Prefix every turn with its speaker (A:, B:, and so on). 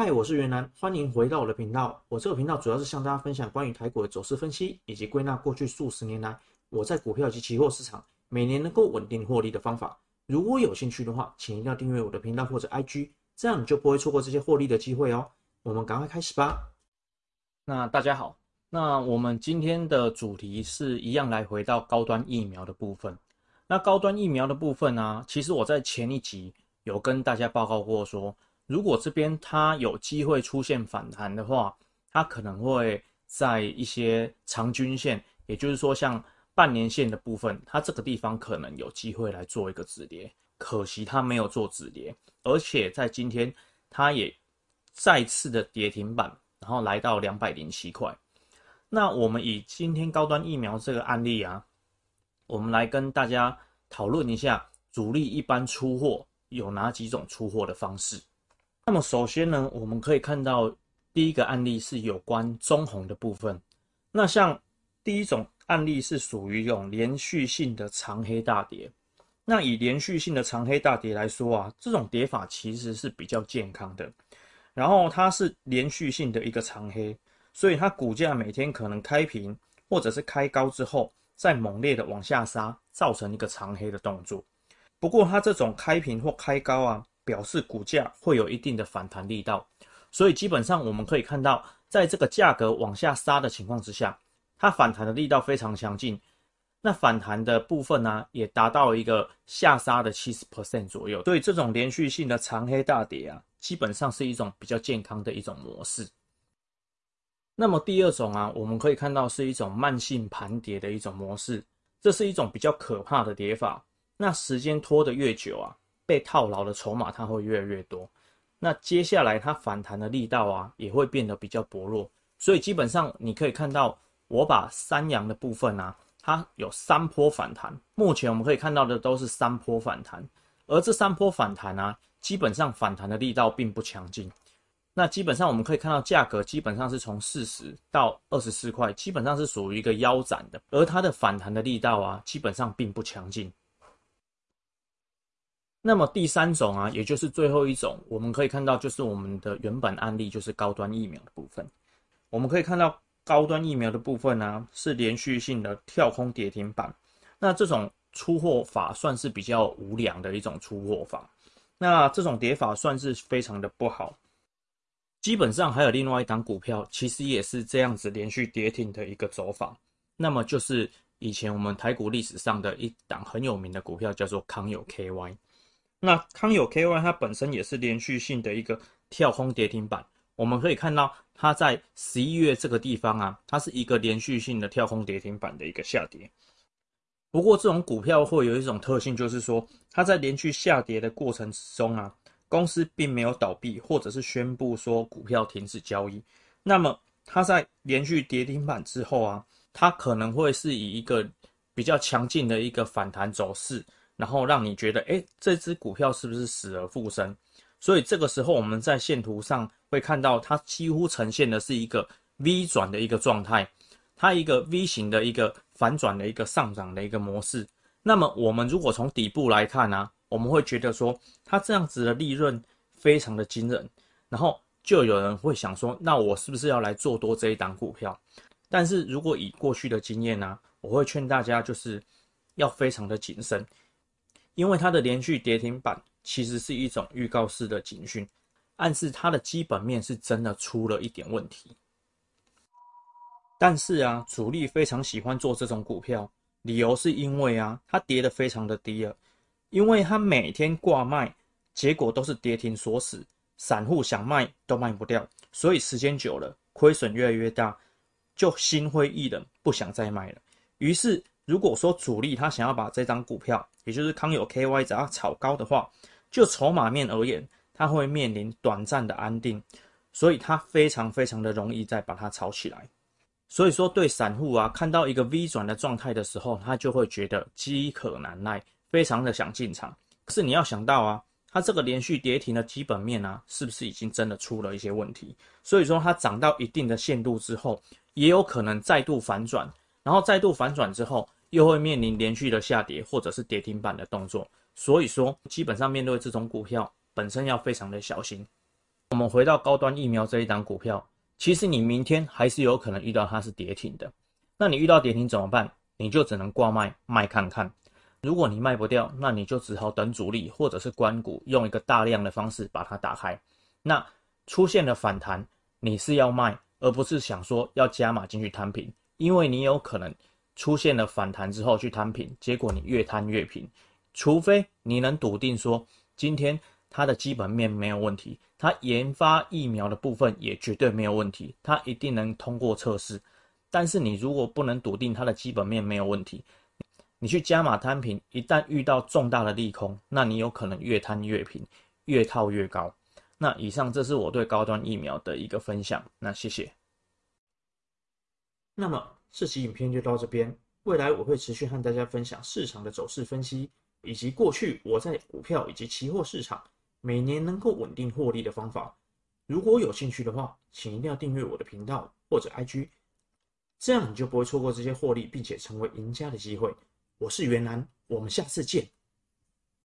A: 嗨，我是袁南，欢迎回到我的频道。我这个频道主要是向大家分享关于台股的走势分析，以及归纳过去数十年来我在股票及期货市场每年能够稳定获利的方法。如果有兴趣的话，请一定要订阅我的频道或者 IG，这样你就不会错过这些获利的机会哦。我们赶快开始吧。那大家好，那我们今天的主题是一样来回到高端疫苗的部分。那高端疫苗的部分呢、其实我在前一集有跟大家报告过说。如果这边它有机会出现反弹的话，它可能会在一些长均线，也就是说像半年线的部分，它这个地方可能有机会来做一个止跌。可惜它没有做止跌，而且在今天它也再次的跌停板，然后来到两百零七块。那我们以今天高端疫苗这个案例啊，我们来跟大家讨论一下主力一般出货有哪几种出货的方式。那么首先呢，我们可以看到第一个案例是有关中红的部分。那像第一种案例是属于一种连续性的长黑大跌。那以连续性的长黑大跌来说啊，这种跌法其实是比较健康的。然后它是连续性的一个长黑，所以它股价每天可能开平或者是开高之后，再猛烈的往下杀，造成一个长黑的动作。不过它这种开平或开高啊。表示股价会有一定的反弹力道，所以基本上我们可以看到，在这个价格往下杀的情况之下，它反弹的力道非常强劲。那反弹的部分呢、也达到一个下杀的七十 percent 左右。所以这种连续性的长黑大跌啊，基本上是一种比较健康的一种模式。那么第二种啊，我们可以看到是一种慢性盘跌的一种模式，这是一种比较可怕的跌法。那时间拖得越久啊。被套牢的筹码它会越来越多，那接下来它反弹的力道啊也会变得比较薄弱，所以基本上你可以看到，我把三阳的部分啊，它有三波反弹，目前我们可以看到的都是三波反弹，而这三波反弹啊，基本上反弹的力道并不强劲，那基本上我们可以看到价格基本上是从四十到二十四块，基本上是属于一个腰斩的，而它的反弹的力道啊，基本上并不强劲。那么第三种啊，也就是最后一种，我们可以看到，就是我们的原本案例，就是高端疫苗的部分。我们可以看到高端疫苗的部分呢、是连续性的跳空跌停板。那这种出货法算是比较无良的一种出货法。那这种跌法算是非常的不好。基本上还有另外一档股票，其实也是这样子连续跌停的一个走法。那么就是以前我们台股历史上的一档很有名的股票，叫做康友 KY。那康友 KY 它本身也是连续性的一个跳空跌停板，我们可以看到它在十一月这个地方啊，它是一个连续性的跳空跌停板的一个下跌。不过这种股票会有一种特性，就是说它在连续下跌的过程之中啊，公司并没有倒闭，或者是宣布说股票停止交易。那么它在连续跌停板之后啊，它可能会是以一个比较强劲的一个反弹走势。然后让你觉得，哎，这只股票是不是死而复生？所以这个时候我们在线图上会看到，它几乎呈现的是一个 V 转的一个状态，它一个 V 型的一个反转的一个上涨的一个模式。那么我们如果从底部来看呢，我们会觉得说，它这样子的利润非常的惊人。然后就有人会想说，那我是不是要来做多这一档股票？但是如果以过去的经验呢，我会劝大家就是要非常的谨慎。因为它的连续跌停板其实是一种预告式的警讯，暗示它的基本面是真的出了一点问题。但是啊，主力非常喜欢做这种股票，理由是因为啊，它跌得非常的低了，因为它每天挂卖，结果都是跌停锁死，散户想卖都卖不掉，所以时间久了，亏损越来越大，就心灰意冷，不想再卖了。于是。如果说主力他想要把这张股票，也就是康友 KY，只要炒高的话，就筹码面而言，他会面临短暂的安定，所以他非常非常的容易再把它炒起来。所以说，对散户啊，看到一个 V 转的状态的时候，他就会觉得饥渴难耐，非常的想进场。可是你要想到啊，它这个连续跌停的基本面啊，是不是已经真的出了一些问题？所以说，它涨到一定的限度之后，也有可能再度反转，然后再度反转之后。又会面临连续的下跌或者是跌停板的动作，所以说基本上面对这种股票本身要非常的小心。我们回到高端疫苗这一档股票，其实你明天还是有可能遇到它是跌停的。那你遇到跌停怎么办？你就只能挂卖卖看看。如果你卖不掉，那你就只好等主力或者是关股用一个大量的方式把它打开。那出现了反弹，你是要卖，而不是想说要加码进去摊平，因为你有可能出现了反弹之后去摊平，结果你越摊越平。除非你能笃定说今天。它的基本面没有问题，它研发疫苗的部分也绝对没有问题，它一定能通过测试。但是你如果不能笃定它的基本面没有问题，你去加码摊平，一旦遇到重大的利空，那你有可能越摊越平，越套越高。那以上这是我对高端疫苗的一个分享，那谢谢。那么这期影片就到这边，未来我会持续和大家分享市场的走势分析，以及过去我在股票以及期货市场。每年能够稳定获利的方法，如果有兴趣的话，请一定要订阅我的频道或者 IG，这样你就不会错过这些获利并且成为赢家的机会。我是袁楠，我们下次见。